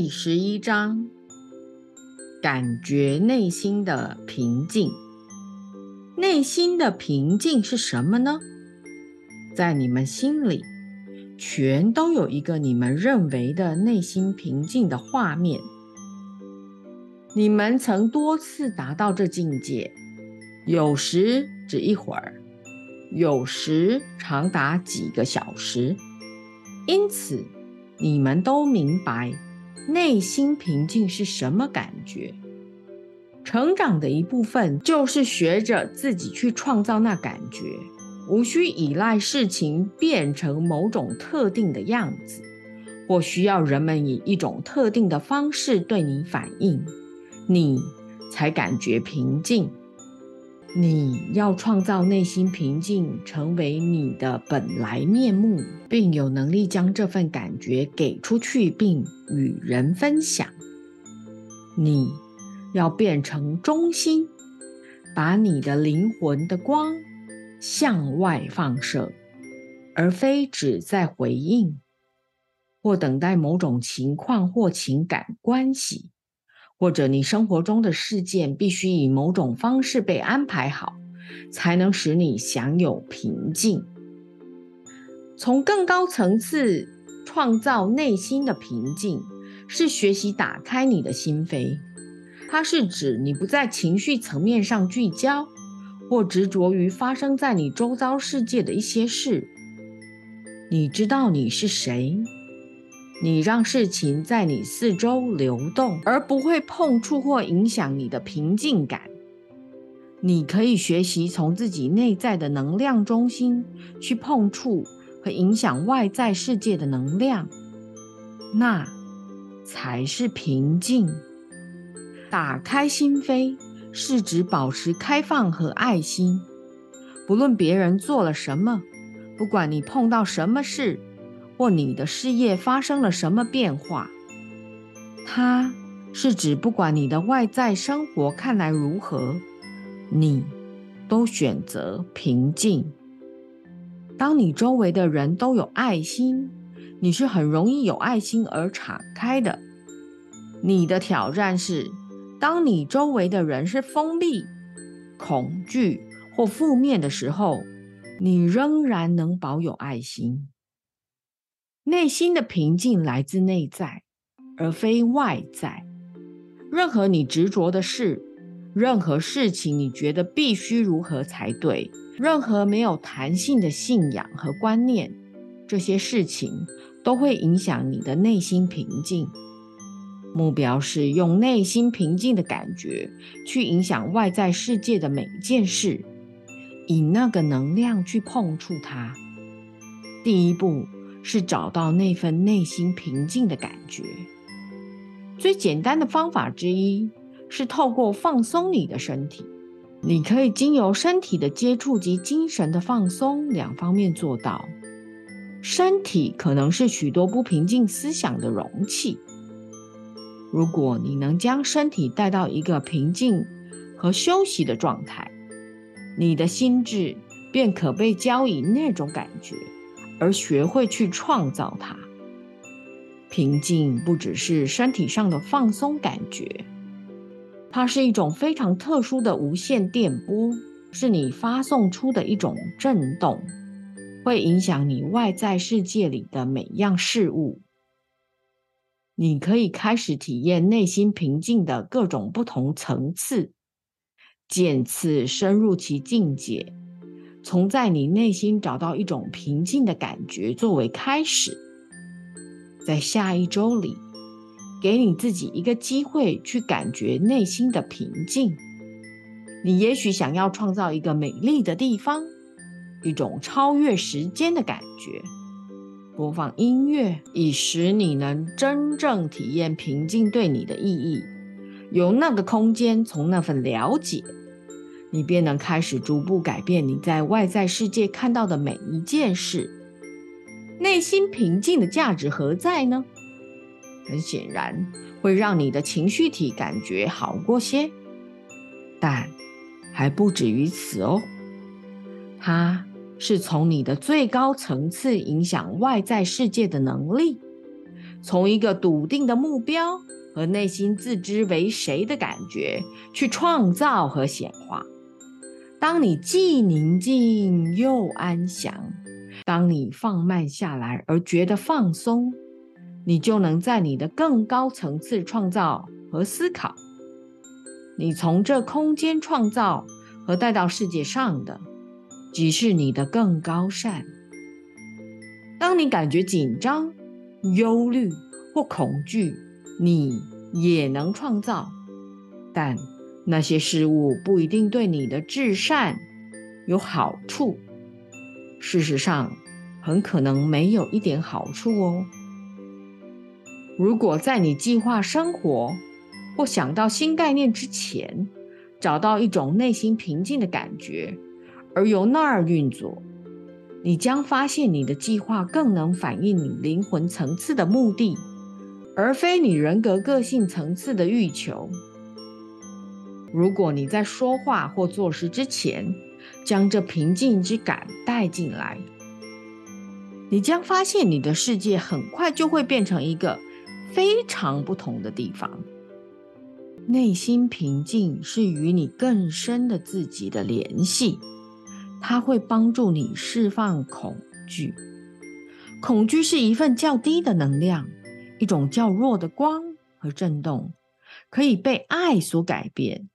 第十一章，感觉内心的平静。内心的平静是什么呢？在你们心里，全都有一个你们认为的内心平静的画面。你们曾多次达到这境界，有时只一会儿，有时长达几个小时。因此，你们都明白。内心平静是什么感觉？成长的一部分就是学着自己去创造那感觉，无需依赖事情变成某种特定的样子，或需要人们以一种特定的方式对你反应，你才感觉平静。你要创造内心平静，成为你的本来面目，并有能力将这份感觉给出去，并与人分享。你要变成中心，把你的灵魂的光向外放射，而非只在回应或等待某种情况或情感关系。或者你生活中的事件必须以某种方式被安排好，才能使你享有平静。从更高层次创造内心的平静，是学习打开你的心扉。它是指你不在情绪层面上聚焦，或执着于发生在你周遭世界的一些事。你知道你是谁。你让事情在你四周流动，而不会碰触或影响你的平静感。你可以学习从自己内在的能量中心去碰触和影响外在世界的能量，那才是平静。打开心扉是指保持开放和爱心，不论别人做了什么，不管你碰到什么事。或你的事业发生了什么变化？它是指不管你的外在生活看来如何，你都选择平静。当你周围的人都有爱心，你是很容易有爱心而敞开的。你的挑战是，当你周围的人是封闭、恐惧或负面的时候，你仍然能保有爱心。内心的平静来自内在，而非外在。任何你执着的事，任何事情你觉得必须如何才对，任何没有弹性的信仰和观念，这些事情都会影响你的内心平静。目标是用内心平静的感觉去影响外在世界的每一件事，以那个能量去碰触它。第一步。是找到那份内心平静的感觉。最简单的方法之一是透过放松你的身体。你可以经由身体的接触及精神的放松两方面做到。身体可能是许多不平静思想的容器。如果你能将身体带到一个平静和休息的状态，你的心智便可被交以那种感觉。而学会去创造它。平静不只是身体上的放松感觉，它是一种非常特殊的无线电波，是你发送出的一种震动，会影响你外在世界里的每样事物。你可以开始体验内心平静的各种不同层次，渐次深入其境界。从在你内心找到一种平静的感觉作为开始，在下一周里，给你自己一个机会去感觉内心的平静。你也许想要创造一个美丽的地方，一种超越时间的感觉。播放音乐，以使你能真正体验平静对你的意义。由那个空间，从那份了解。你便能开始逐步改变你在外在世界看到的每一件事。内心平静的价值何在呢？很显然，会让你的情绪体感觉好过些，但还不止于此哦。它是从你的最高层次影响外在世界的能力，从一个笃定的目标和内心自知为谁的感觉去创造和显化。当你既宁静又安详，当你放慢下来而觉得放松，你就能在你的更高层次创造和思考。你从这空间创造和带到世界上的，即是你的更高善。当你感觉紧张、忧虑或恐惧，你也能创造，但。那些事物不一定对你的至善有好处，事实上，很可能没有一点好处哦。如果在你计划生活或想到新概念之前，找到一种内心平静的感觉，而由那儿运作，你将发现你的计划更能反映你灵魂层次的目的，而非你人格个性层次的欲求。如果你在说话或做事之前，将这平静之感带进来，你将发现你的世界很快就会变成一个非常不同的地方。内心平静是与你更深的自己的联系，它会帮助你释放恐惧。恐惧是一份较低的能量，一种较弱的光和震动，可以被爱所改变。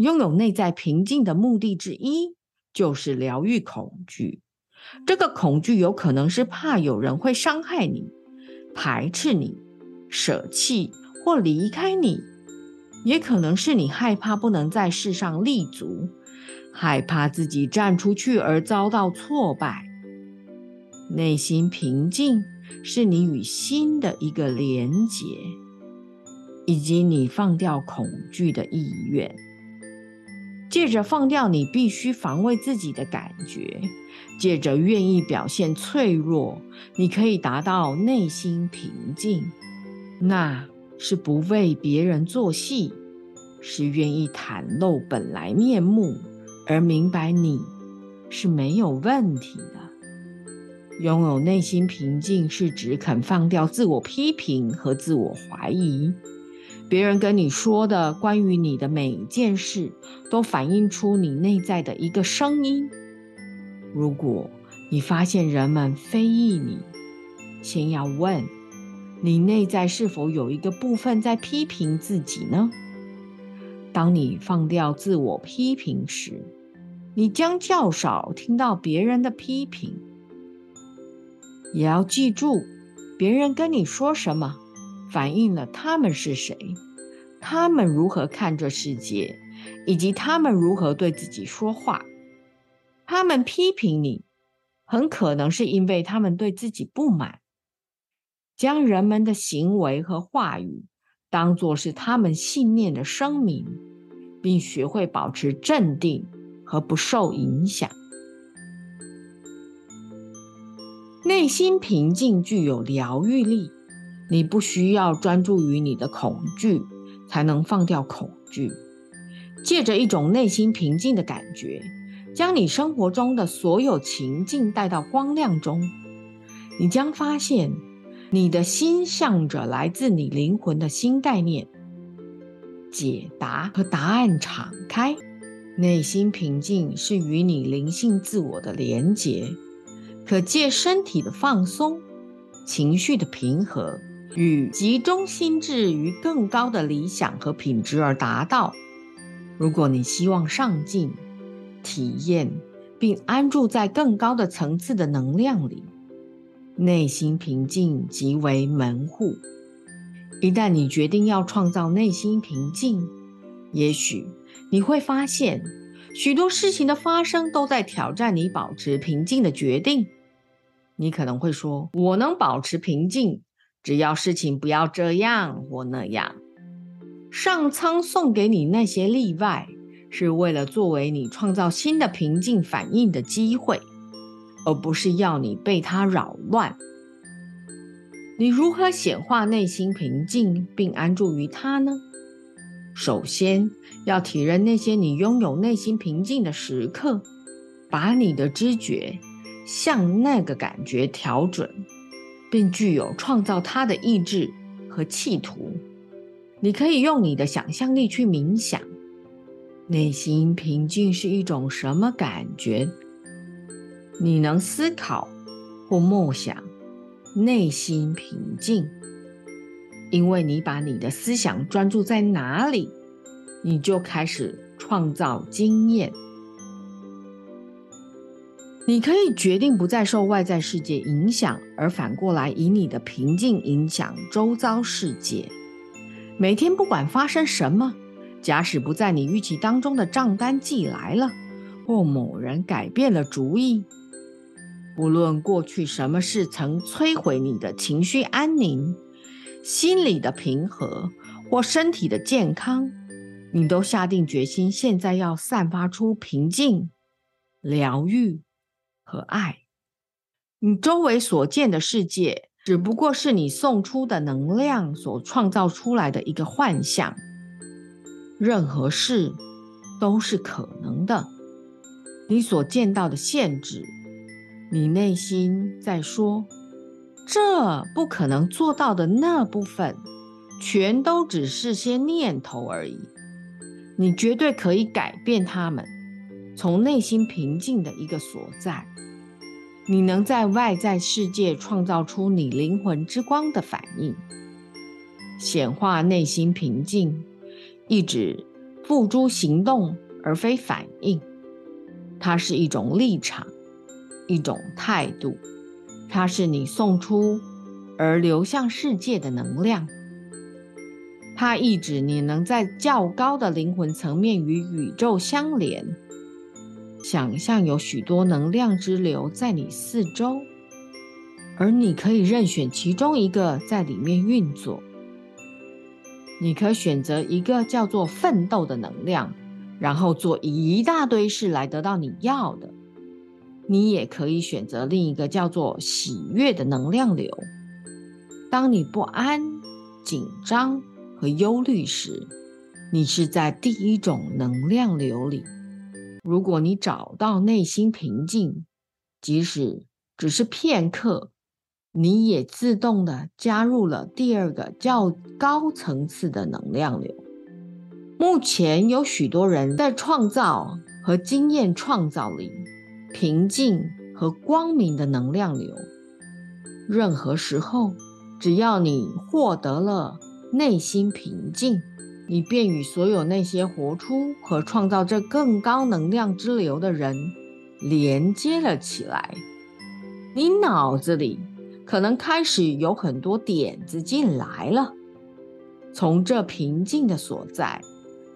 拥有内在平静的目的之一，就是疗愈恐惧。这个恐惧有可能是怕有人会伤害你、排斥你、舍弃或离开你，也可能是你害怕不能在世上立足，害怕自己站出去而遭到挫败。内心平静是你与心的一个连结，以及你放掉恐惧的意愿。借着放掉你必须防卫自己的感觉，借着愿意表现脆弱，你可以达到内心平静。那是不为别人做戏，是愿意袒露本来面目，而明白你是没有问题的。拥有内心平静，是指肯放掉自我批评和自我怀疑。别人跟你说的关于你的每一件事，都反映出你内在的一个声音。如果你发现人们非议你，先要问：你内在是否有一个部分在批评自己呢？当你放掉自我批评时，你将较少听到别人的批评。也要记住，别人跟你说什么。反映了他们是谁，他们如何看这世界，以及他们如何对自己说话。他们批评你，很可能是因为他们对自己不满。将人们的行为和话语当作是他们信念的声明，并学会保持镇定和不受影响。内心平静具有疗愈力。你不需要专注于你的恐惧，才能放掉恐惧。借着一种内心平静的感觉，将你生活中的所有情境带到光亮中，你将发现你的心向着来自你灵魂的新概念、解答和答案敞开。内心平静是与你灵性自我的连结，可借身体的放松、情绪的平和。与集中心智于更高的理想和品质而达到。如果你希望上进、体验并安住在更高的层次的能量里，内心平静即为门户。一旦你决定要创造内心平静，也许你会发现许多事情的发生都在挑战你保持平静的决定。你可能会说：“我能保持平静。”只要事情不要这样或那样，上苍送给你那些例外，是为了作为你创造新的平静反应的机会，而不是要你被它扰乱。你如何显化内心平静并安住于它呢？首先要体认那些你拥有内心平静的时刻，把你的知觉向那个感觉调准。并具有创造它的意志和企图。你可以用你的想象力去冥想，内心平静是一种什么感觉？你能思考或默想，内心平静，因为你把你的思想专注在哪里，你就开始创造经验。你可以决定不再受外在世界影响，而反过来以你的平静影响周遭世界。每天不管发生什么，假使不在你预期当中的账单寄来了，或某人改变了主意，不论过去什么事曾摧毁你的情绪安宁、心理的平和或身体的健康，你都下定决心，现在要散发出平静、疗愈和爱。你周围所见的世界。只不过是你送出的能量所创造出来的一个幻象。任何事都是可能的。你所见到的限制，你内心在说这不可能做到的那部分，全都只是些念头而已。你绝对可以改变它们，从内心平静的一个所在。你能在外在世界创造出你灵魂之光的反应，显化内心平静，一指付诸行动而非反应。它是一种立场，一种态度，它是你送出而流向世界的能量。它意指你能在较高的灵魂层面与宇宙相连。想象有许多能量之流在你四周，而你可以任选其中一个在里面运作。你可选择一个叫做奋斗的能量，然后做一大堆事来得到你要的。你也可以选择另一个叫做喜悦的能量流。当你不安、紧张和忧虑时，你是在第一种能量流里。如果你找到内心平静，即使只是片刻，你也自动的加入了第二个较高层次的能量流。目前有许多人在创造和经验创造里平静和光明的能量流。任何时候，只要你获得了内心平静。你便与所有那些活出和创造这更高能量之流的人连接了起来。你脑子里可能开始有很多点子进来了。从这平静的所在，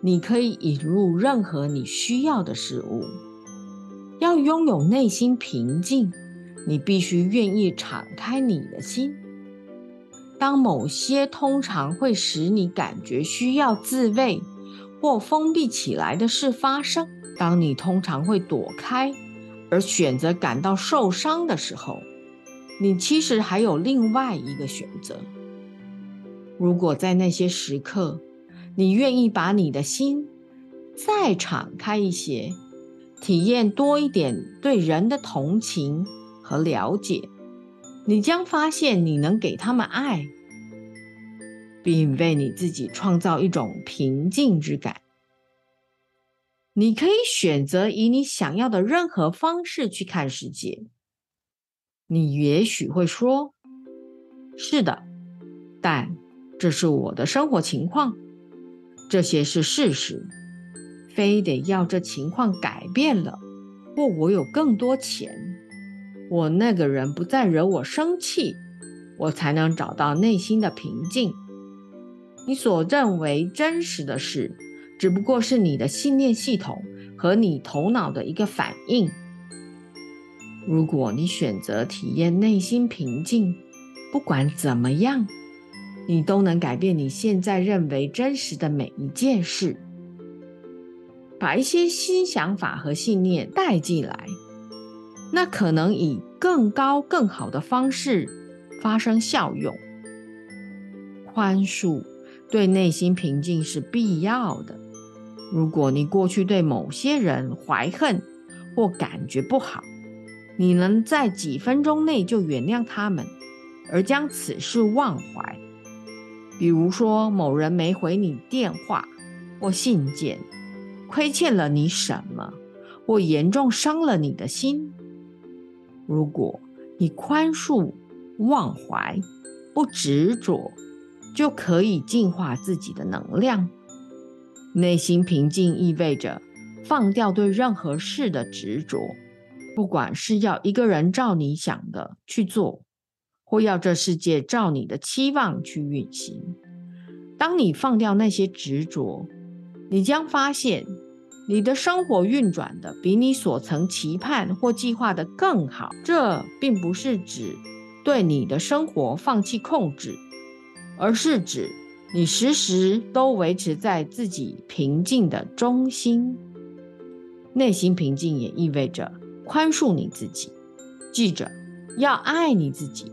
你可以引入任何你需要的事物。要拥有内心平静，你必须愿意敞开你的心。当某些通常会使你感觉需要自卫或封闭起来的事发生，当你通常会躲开而选择感到受伤的时候，你其实还有另外一个选择。如果在那些时刻，你愿意把你的心再敞开一些，体验多一点对人的同情和了解。你将发现，你能给他们爱，并为你自己创造一种平静之感。你可以选择以你想要的任何方式去看世界。你也许会说：“是的，但这是我的生活情况，这些是事实。非得要这情况改变了，或我有更多钱。”我那个人不再惹我生气，我才能找到内心的平静。你所认为真实的事，只不过是你的信念系统和你头脑的一个反应。如果你选择体验内心平静，不管怎么样，你都能改变你现在认为真实的每一件事。把一些新想法和信念带进来。那可能以更高、更好的方式发生效用。宽恕对内心平静是必要的。如果你过去对某些人怀恨或感觉不好，你能在几分钟内就原谅他们，而将此事忘怀。比如说，某人没回你电话或信件，亏欠了你什么，或严重伤了你的心。如果你宽恕、忘怀、不执着，就可以净化自己的能量。内心平静意味着放掉对任何事的执着，不管是要一个人照你想的去做，或要这世界照你的期望去运行。当你放掉那些执着，你将发现你的生活运转的比你所曾期盼或计划的更好。这并不是指对你的生活放弃控制，而是指你时时都维持在自己平静的中心。内心平静也意味着宽恕你自己。记着，要爱你自己，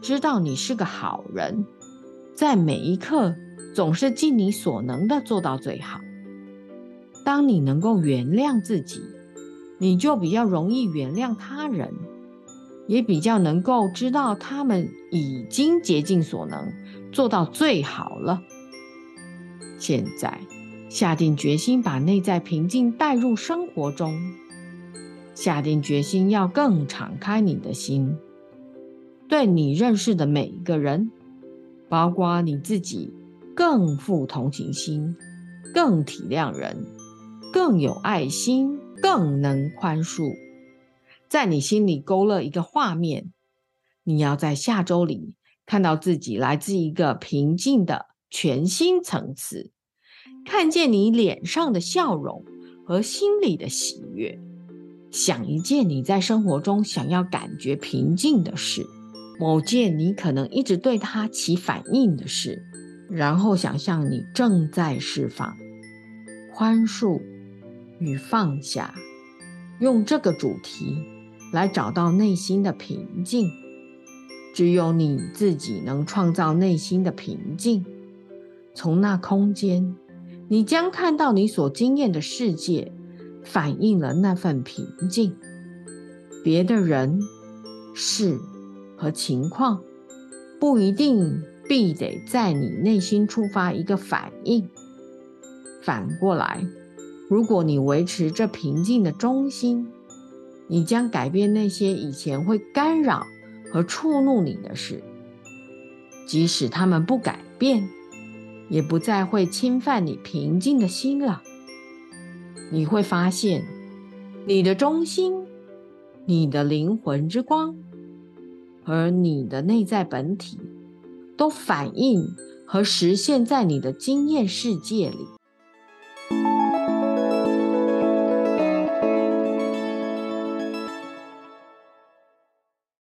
知道你是个好人，在每一刻。总是尽你所能的做到最好。当你能够原谅自己，你就比较容易原谅他人，也比较能够知道他们已经竭尽所能做到最好了。现在，下定决心把内在平静带入生活中，下定决心要更敞开你的心，对你认识的每一个人，包括你自己。更富同情心，更体谅人，更有爱心，更能宽恕。在你心里勾勒一个画面，你要在下周里看到自己来自一个平静的全新层次，看见你脸上的笑容和心里的喜悦。想一件你在生活中想要感觉平静的事，某件你可能一直对它起反应的事。然后想象你正在释放、宽恕与放下，用这个主题来找到内心的平静。只有你自己能创造内心的平静。从那空间，你将看到你所经验的世界反映了那份平静。别的人、事和情况不一定。必得在你内心触发一个反应。反过来，如果你维持这平静的中心，你将改变那些以前会干扰和触怒你的事。即使他们不改变，也不再会侵犯你平静的心了。你会发现，你的中心、你的灵魂之光和你的内在本体。都反映和实现在你的经验世界里。